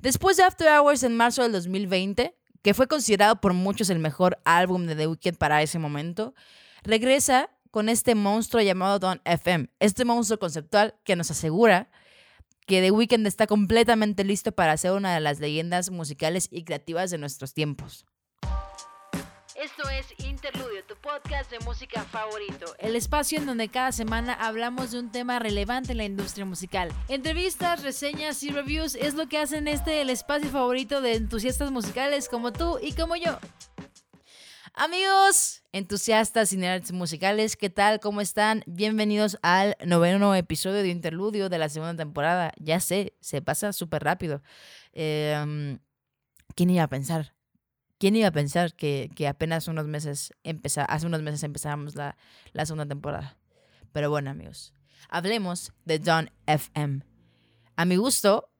Después de After Hours en marzo del 2020, que fue considerado por muchos el mejor álbum de The Weeknd para ese momento, regresa con este monstruo llamado Don FM, este monstruo conceptual que nos asegura que The Weeknd está completamente listo para ser una de las leyendas musicales y creativas de nuestros tiempos. Esto es Interludio, tu podcast de música favorito. El espacio en donde cada semana hablamos de un tema relevante en la industria musical. Entrevistas, reseñas y reviews es lo que hacen este el espacio favorito de entusiastas musicales como tú y como yo. Amigos, entusiastas y nerds musicales, ¿qué tal? ¿Cómo están? Bienvenidos al noveno episodio de Interludio de la segunda temporada. Ya sé, se pasa súper rápido. Em, ¿Quién iba a pensar? ¿Quién iba a pensar que, apenas unos meses hace unos meses empezábamos la, la segunda temporada? Pero bueno, amigos, hablemos de Don FM. A mi gusto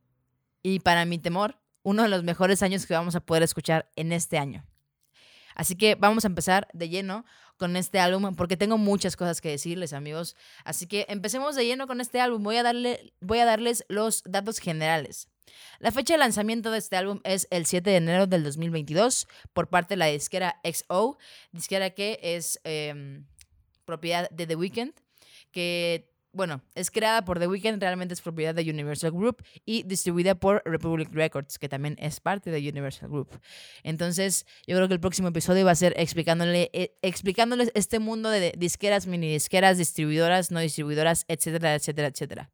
y para mi temor, uno de los mejores años que vamos a poder escuchar en este año. Así que vamos a empezar de lleno con este álbum porque tengo muchas cosas que decirles, amigos. Así que empecemos de lleno con este álbum. Voy a, darle, voy a darles los datos generales. La fecha de lanzamiento de este álbum es el 7 de enero del 2022 por parte de la disquera XO, disquera que es em, propiedad de The Weeknd, que bueno, es creada por The Weeknd, realmente es propiedad de Universal Group y distribuida por Republic Records, que también es parte de Universal Group. Entonces, yo creo que el próximo episodio va a ser eh, explicándoles este mundo de disqueras, mini disqueras, distribuidoras, no distribuidoras, etcétera, etcétera, etcétera.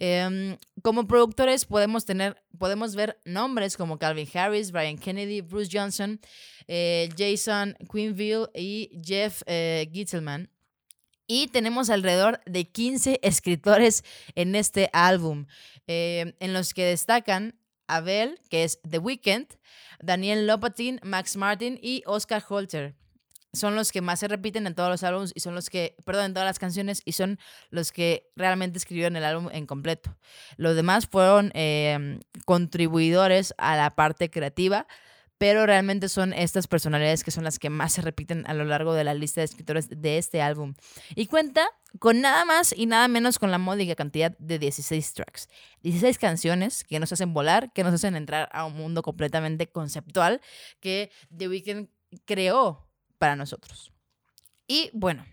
Em, como productores podemos tener, podemos ver nombres como Calvin Harris, Brian Kennedy, Bruce Johnson, eh, Jason Quinville y Jeff eh. Y tenemos alrededor de 15 escritores en este álbum, em, en los que destacan Abel, que es The Weeknd, Daniel Lopatin, Max Martin y Oscar Holter son los que más se repiten en todos los álbumes y son los que, perdón, en todas las canciones y son los que realmente escribieron el álbum en completo. Los demás fueron em, contribuidores a la parte creativa, pero realmente son estas personalidades que son las que más se repiten a lo largo de la lista de escritores de este álbum. Y cuenta con nada más y nada menos con la módica cantidad de 16 tracks. 16 canciones que nos hacen volar, que nos hacen entrar a un mundo completamente conceptual que The Weeknd creó para nosotros. Y bueno,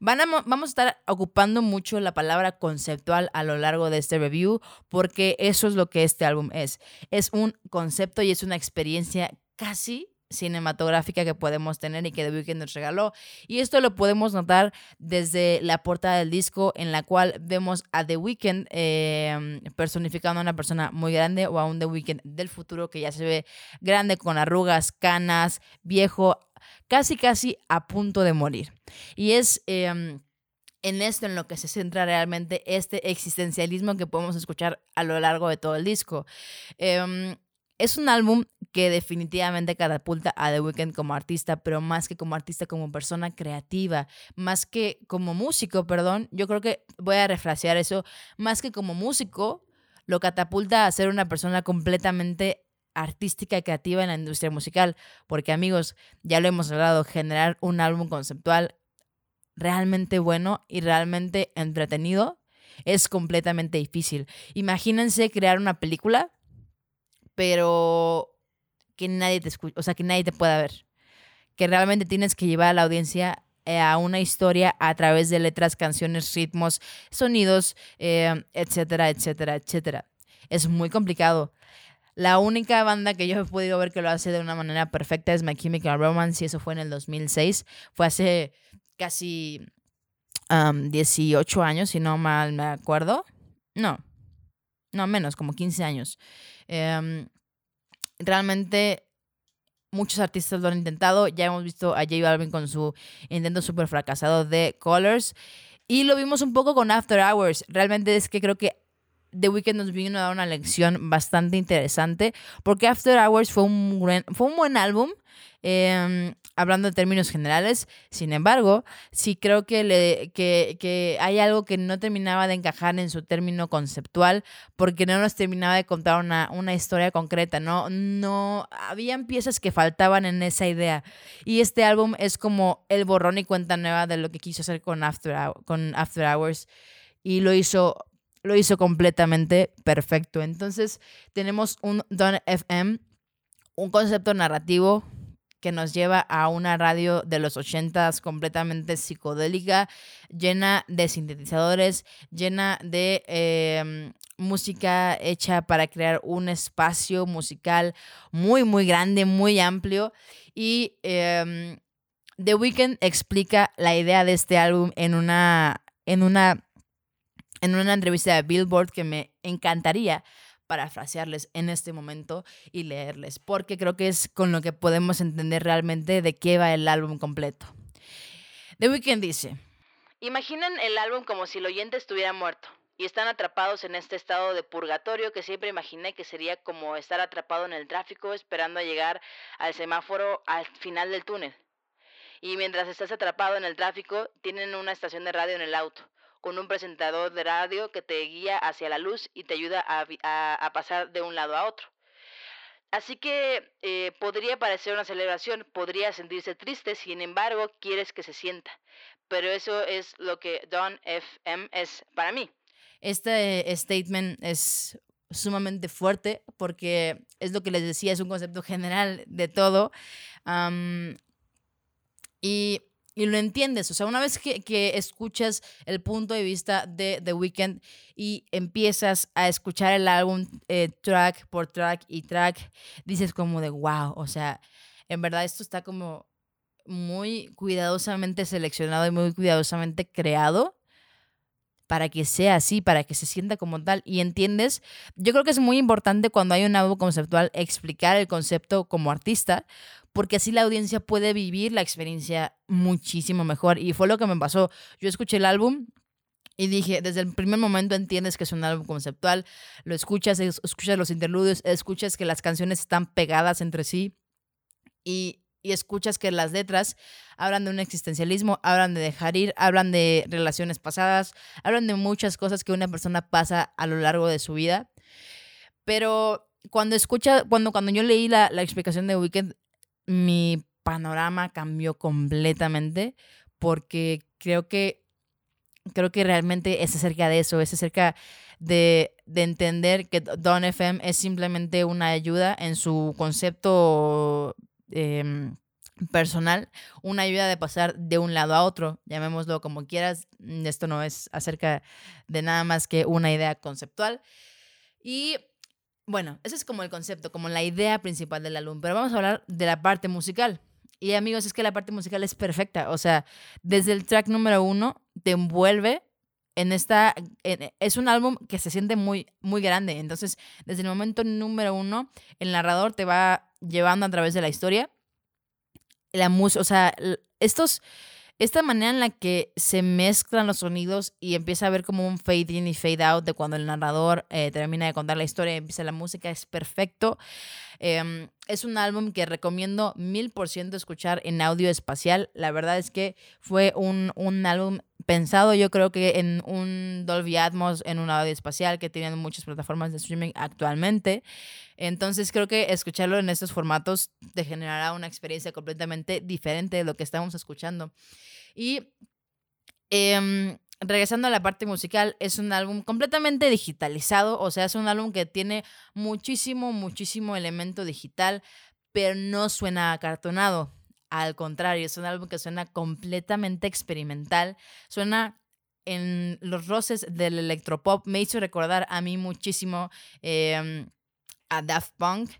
van vamos a estar ocupando mucho la palabra conceptual a lo largo de este review porque eso es lo que este álbum es. Es un concepto y es una experiencia casi cinematográfica que podemos tener y que The Weeknd nos regaló. Y esto lo podemos notar desde la portada del disco en la cual vemos a The Weeknd em, personificando a una persona muy grande o a un The Weeknd del futuro que ya se ve grande con arrugas, canas, viejo, casi casi a punto de morir. Y es... Em, en esto en lo que se centra realmente este existencialismo que podemos escuchar a lo largo de todo el disco. Em, es un álbum que definitivamente catapulta a The Weeknd como artista, pero más que como artista, como persona creativa, más que como músico, perdón, yo creo que voy a refrasear eso, más que como músico, lo catapulta a ser una persona completamente artística y creativa en la industria musical, porque amigos, ya lo hemos hablado, generar un álbum conceptual realmente bueno y realmente entretenido es completamente difícil. Imagínense crear una película, pero que nadie te escuche, o sea, que nadie te pueda ver. Que realmente tienes que llevar a la audiencia eh, a una historia a través de letras, canciones, ritmos, sonidos, eh, etcétera, etcétera, etcétera. Es muy complicado. La única banda que yo he podido ver que lo hace de una manera perfecta es My Chemical Romance y eso fue en el 2006. Fue hace casi 18 años, si no mal me acuerdo. No, no menos, como 15 años. Em, realmente muchos artistas lo han intentado. Ya hemos visto a J Balvin con su intento súper fracasado de Colors. Y lo vimos un poco con After Hours. Realmente es que creo que The Weeknd nos vino a dar una lección bastante interesante, porque After Hours fue un buen, fue un buen álbum, em, hablando de términos generales. Sin embargo, sí creo que, le, que, que, hay algo que no terminaba de encajar en su término conceptual, porque no nos terminaba de contar una, una historia concreta, ¿no? No, habían piezas que faltaban en esa idea. Y este álbum es como el borrón y cuenta nueva de lo que quiso hacer con After, con After Hours. Y lo hizo lo hizo completamente perfecto. Entonces tenemos un Don FM, un concepto narrativo que nos lleva a una radio de los ochentas completamente psicodélica, llena de sintetizadores, llena de em, música hecha para crear un espacio musical muy, muy grande, muy amplio. Y em, The Weeknd explica la idea de este álbum en una, en una, en una entrevista de Billboard que me encantaría parafrasearles en este momento y leerles, porque creo que es con lo que podemos entender realmente de qué va el álbum completo. The Weeknd dice, Imaginen el álbum como si el oyente estuviera muerto y están atrapados en este estado de purgatorio que siempre imaginé que sería como estar atrapado en el tráfico esperando a llegar al semáforo al final del túnel. Y mientras estás atrapado en el tráfico, tienen una estación de radio en el auto con un presentador de radio que te guía hacia la luz y te ayuda a, pasar de un lado a otro. Así que eh, podría parecer una celebración, podría sentirse triste, sin embargo, quieres que se sienta. Pero eso es lo que Don FM es para mí. Este statement es sumamente fuerte porque es lo que les decía, es un concepto general de todo. y y lo entiendes. O sea, una vez que, que, escuchas el punto de vista de The Weeknd y empiezas a escuchar el álbum eh, track por track y track, dices como de wow. O sea, en verdad esto está como muy cuidadosamente seleccionado y muy cuidadosamente creado para que sea así, para que se sienta como tal. Y entiendes, yo creo que es muy importante cuando hay un álbum conceptual explicar el concepto como artista, porque así la audiencia puede vivir la experiencia muchísimo mejor. Y fue lo que me pasó. Yo escuché el álbum y dije, desde el primer momento entiendes que es un álbum conceptual, lo escuchas, escuchas los interludios, escuchas que las canciones están pegadas entre sí y, y escuchas que las letras hablan de un existencialismo, hablan de dejar ir, hablan de relaciones pasadas, hablan de muchas cosas que una persona pasa a lo largo de su vida. Pero cuando escucha, cuando, cuando yo leí la, la explicación de Weekend, mi panorama cambió completamente porque creo que creo que realmente es acerca de eso, es acerca de, de, entender que Don FM es simplemente una ayuda en su concepto em, personal, una ayuda de pasar de un lado a otro, llamémoslo como quieras, esto no es acerca de nada más que una idea conceptual. Y bueno, ese es como el concepto, como la idea principal del álbum, pero vamos a hablar de la parte musical. Y amigos, es que la parte musical es perfecta, o sea, desde el track número uno te envuelve en esta, es un álbum que se siente muy, muy grande, entonces desde el momento número uno, el narrador te va llevando a través de la historia, la música, o sea, estos esta manera en la que se mezclan los sonidos y empieza a ver como un fade in y fade out de cuando el narrador eh, termina de contar la historia y empieza la música es perfecto. Em, es un álbum que recomiendo mil por ciento escuchar en audio espacial. La verdad es que fue un, un álbum pensado yo creo que en un Dolby Atmos, en un audio espacial que tienen muchas plataformas de streaming actualmente. Entonces creo que escucharlo en estos formatos te generará una experiencia completamente diferente de lo que estamos escuchando. Y em, regresando a la parte musical, es un álbum completamente digitalizado, o sea, es un álbum que tiene muchísimo, muchísimo elemento digital, pero no suena acartonado. Al contrario, es un álbum que suena completamente experimental, suena en los roces del electropop, me hizo recordar a mí muchísimo em, a Daft Punk.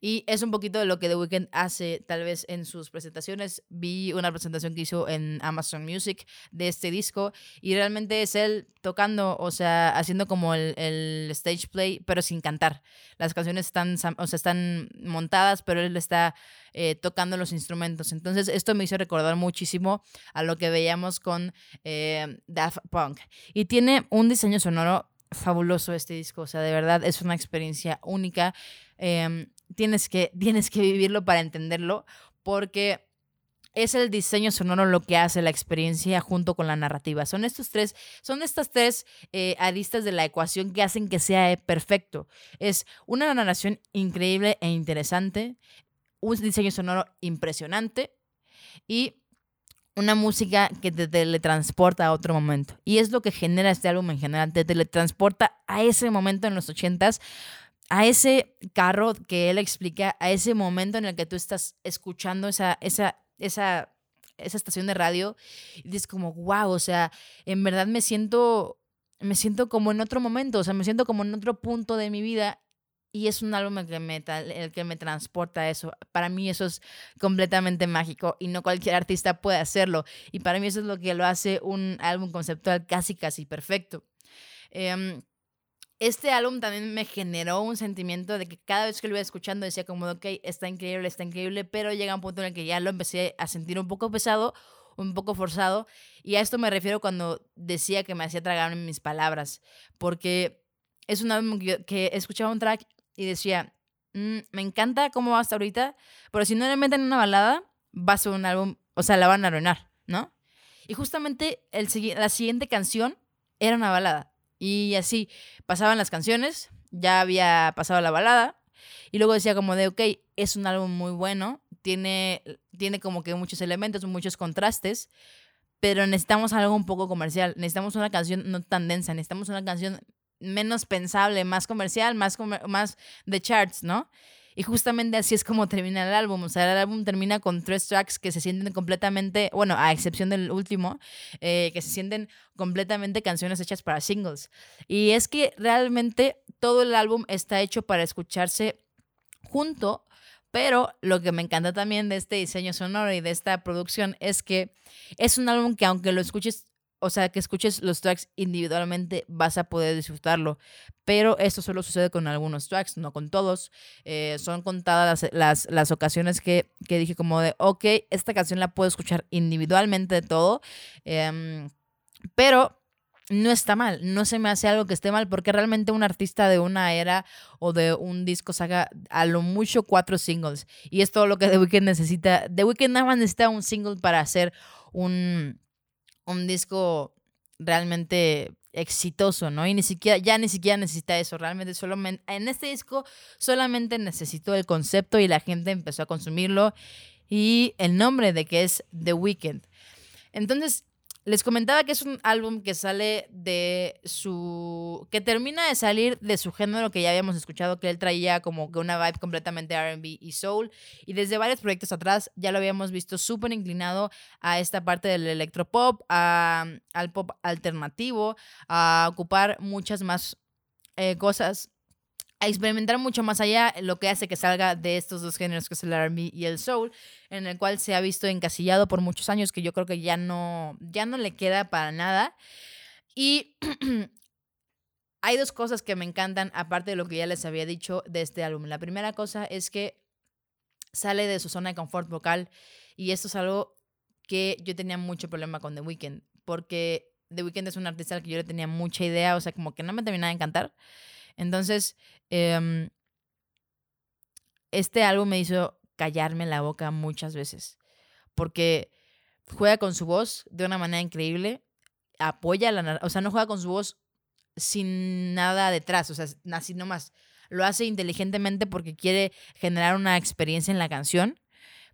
Y es un poquito de lo que The Weeknd hace tal vez en sus presentaciones. Vi una presentación que hizo en Amazon Music de este disco y realmente es él tocando, o sea, haciendo como el, stage play, pero sin cantar. Las canciones están, o sea, están montadas, pero él está eh, tocando los instrumentos. Entonces esto me hizo recordar muchísimo a lo que veíamos con eh, Daft Punk. Y tiene un diseño sonoro fabuloso este disco, o sea, de verdad es una experiencia única. Em, tienes, que, tienes que vivirlo para entenderlo, porque es el diseño sonoro lo que hace la experiencia junto con la narrativa. Son estos tres, son estas tres eh, aristas de la ecuación que hacen que sea perfecto. Es una narración increíble e interesante, un diseño sonoro impresionante y una música que te teletransporta a otro momento. Y es lo que genera este álbum en general, te teletransporta a ese momento en los ochentas, a ese carro que él explica, a ese momento en el que tú estás escuchando esa, esa, esa, esa estación de radio y dices como, wow, o sea, en verdad me siento, me siento como en otro momento, o sea, me siento como en otro punto de mi vida y es un álbum el que, me, el que me transporta a eso. Para mí eso es completamente mágico y no cualquier artista puede hacerlo. Y para mí eso es lo que lo hace un álbum conceptual casi, casi perfecto. Em, este álbum también me generó un sentimiento de que cada vez que lo iba escuchando decía como, ok, está increíble, está increíble, pero llega un punto en el que ya lo empecé a sentir un poco pesado, un poco forzado. Y a esto me refiero cuando decía que me hacía tragar mis palabras, porque es un álbum que, escuchaba un track y decía, mm, me encanta cómo va hasta ahorita, pero si no le meten una balada, va a ser un álbum, o sea, la van a arruinar, ¿no? Y justamente el, la siguiente canción era una balada. Y así pasaban las canciones, ya había pasado la balada, y luego decía como de, ok, es un álbum muy bueno, tiene, tiene como que muchos elementos, muchos contrastes, pero necesitamos algo un poco comercial, necesitamos una canción no tan densa, necesitamos una canción menos pensable, más comercial, más, más de charts, ¿no? Y justamente así es como termina el álbum. O sea, el álbum termina con tres tracks que se sienten completamente, bueno, a excepción del último, eh, que se sienten completamente canciones hechas para singles. Y es que realmente todo el álbum está hecho para escucharse junto, pero lo que me encanta también de este diseño sonoro y de esta producción es que es un álbum que aunque lo escuches o sea, que escuches los tracks individualmente, vas a poder disfrutarlo. Pero esto solo sucede con algunos tracks, no con todos. Eh, son contadas las, las, ocasiones que, que, dije como de, ok, esta canción la puedo escuchar individualmente de todo. Em, pero no está mal, no se me hace algo que esté mal, porque realmente un artista de una era o de un disco saca a lo mucho cuatro singles. Y es todo lo que The Weeknd necesita. The Weeknd nada más necesita un single para hacer un un disco realmente exitoso, ¿no? Y ni siquiera, ya ni siquiera necesita eso, realmente solo en este disco solamente necesitó el concepto y la gente empezó a consumirlo y el nombre de que es The Weeknd. Entonces, les comentaba que es un álbum que sale de su. que termina de salir de su género que ya habíamos escuchado, que él traía como que una vibe completamente RB y soul. Y desde varios proyectos atrás ya lo habíamos visto súper inclinado a esta parte del electropop, a, al pop alternativo, a ocupar muchas más eh, cosas a experimentar mucho más allá, lo que hace que salga de estos dos géneros, que es el R&B y el soul, en el cual se ha visto encasillado por muchos años, que yo creo que ya no, ya no le queda para nada. Y hay dos cosas que me encantan, aparte de lo que ya les había dicho de este álbum. La primera cosa es que sale de su zona de confort vocal, y esto es algo que yo tenía mucho problema con The Weeknd, porque The Weeknd es un artista al que yo le tenía mucha idea, o sea, como que no me terminaba de encantar. Entonces, em, este álbum me hizo callarme la boca muchas veces, porque juega con su voz de una manera increíble, apoya la, o sea, no juega con su voz sin nada detrás, o sea, así nomás. Lo hace inteligentemente porque quiere generar una experiencia en la canción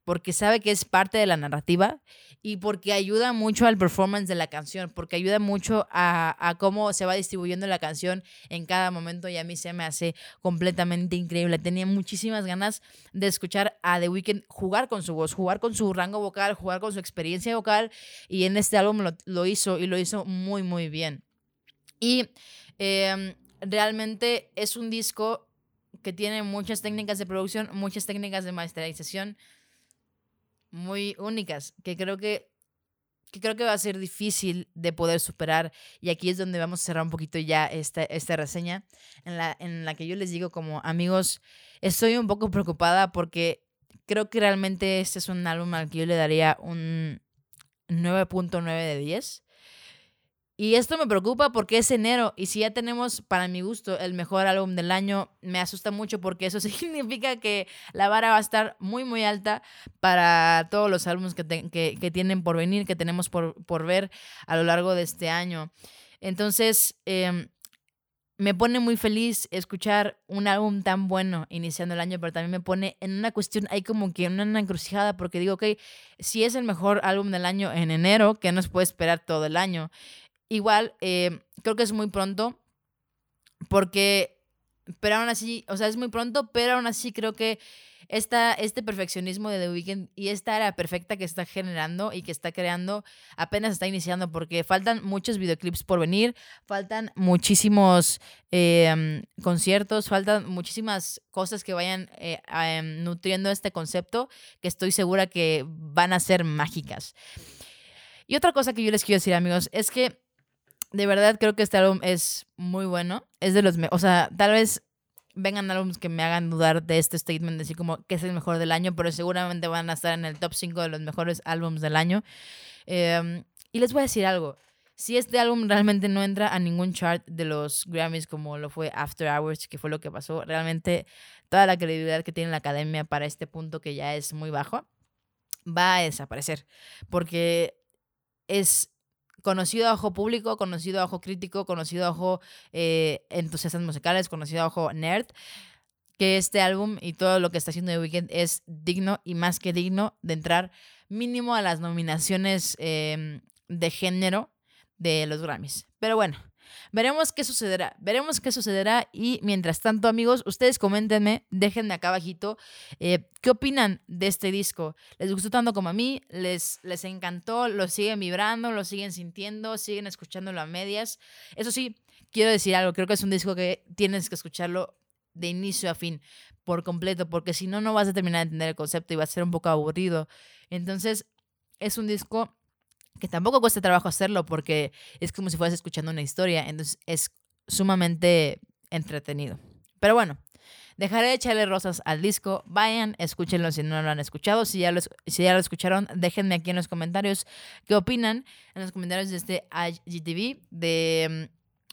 porque sabe que es parte de la narrativa y porque ayuda mucho al performance de la canción, porque ayuda mucho a, cómo se va distribuyendo la canción en cada momento y a mí se me hace completamente increíble. Tenía muchísimas ganas de escuchar a The Weeknd jugar con su voz, jugar con su rango vocal, jugar con su experiencia vocal y en este álbum lo, hizo y lo hizo muy, muy bien. Y em, realmente es un disco que tiene muchas técnicas de producción, muchas técnicas de masterización muy únicas que creo que, que creo que va a ser difícil de poder superar. Y aquí es donde vamos a cerrar un poquito ya esta, esta reseña, en la, en la que yo les digo como amigos, estoy un poco preocupada porque creo que realmente este es un álbum al que yo le daría un 9.9 de 10. Y esto me preocupa porque es enero y si ya tenemos, para mi gusto, el mejor álbum del año, me asusta mucho porque eso significa que la vara va a estar muy, muy alta para todos los álbumes que, que, tienen por venir, que tenemos por, por, ver a lo largo de este año. Entonces, em, me pone muy feliz escuchar un álbum tan bueno iniciando el año, pero también me pone en una cuestión, hay como que una encrucijada, porque digo, ok, si es el mejor álbum del año en enero, que nos puede esperar todo el año? Igual, eh, creo que es muy pronto, porque, pero aún así, o sea, es muy pronto, pero aún así creo que esta, este perfeccionismo de The Weeknd y esta era perfecta que está generando y que está creando apenas está iniciando porque faltan muchos videoclips por venir, faltan muchísimos em, conciertos, faltan muchísimas cosas que vayan eh, em, nutriendo este concepto que estoy segura que van a ser mágicas. Y otra cosa que yo les quiero decir, amigos, es que de verdad creo que este álbum es muy bueno. Es de los, o sea, tal vez vengan álbumes que me hagan dudar de este statement, de decir como que es el mejor del año, pero seguramente van a estar en el top 5 de los mejores álbumes del año. Em, y les voy a decir algo. Si este álbum realmente no entra a ningún chart de los Grammys como lo fue After Hours, que fue lo que pasó, realmente toda la credibilidad que tiene la academia para este punto que ya es muy bajo, va a desaparecer. Porque es conocido a ojo público, conocido a ojo crítico, conocido a ojo eh, entusiastas musicales, conocido a ojo nerd, que este álbum y todo lo que está haciendo The Weeknd es digno y más que digno de entrar mínimo a las nominaciones em, de género de los Grammys. Pero bueno, Veremos qué sucederá, veremos qué sucederá y mientras tanto amigos, ustedes coméntenme, déjenme acá abajito eh, qué opinan de este disco. ¿Les gustó tanto como a mí? ¿Les, ¿Les encantó? ¿Lo siguen vibrando? ¿Lo siguen sintiendo? ¿Siguen escuchándolo a medias? Eso sí, quiero decir algo, creo que es un disco que tienes que escucharlo de inicio a fin, por completo, porque si no, no vas a terminar de entender el concepto y va a ser un poco aburrido. Entonces, es un disco que tampoco cuesta trabajo hacerlo porque es como si fueras escuchando una historia, entonces es sumamente entretenido. Pero bueno, dejaré de echarle rosas al disco, vayan, escúchenlo si no lo han escuchado, si ya lo, si ya lo escucharon, déjenme aquí en los comentarios qué opinan, en los comentarios de este IGTV, de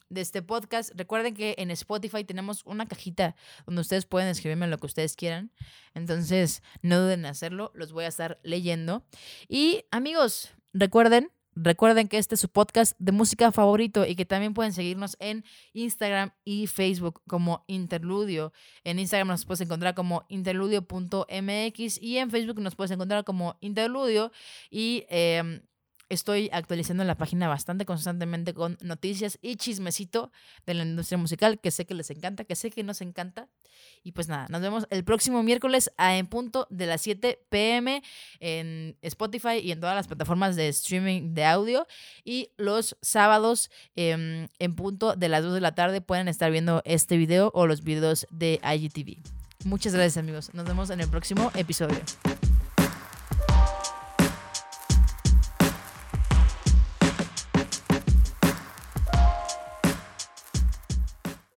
de este podcast. Recuerden que en Spotify tenemos una cajita donde ustedes pueden escribirme lo que ustedes quieran. Entonces, no duden en hacerlo, los voy a estar leyendo. Y amigos, Recuerden, recuerden que este es su podcast de música favorito y que también pueden seguirnos en Instagram y Facebook como Interludio. En Instagram nos puedes encontrar como interludio.mx y en Facebook nos puedes encontrar como Interludio y... Em, Estoy actualizando la página bastante constantemente con noticias y chismecito de la industria musical que sé que les encanta, que sé que nos encanta. Y pues nada, nos vemos el próximo miércoles a en punto de las 7 pm en Spotify y en todas las plataformas de streaming de audio. Y los sábados em, en punto de las 2 de la tarde pueden estar viendo este video o los videos de IGTV. Muchas gracias amigos. Nos vemos en el próximo episodio.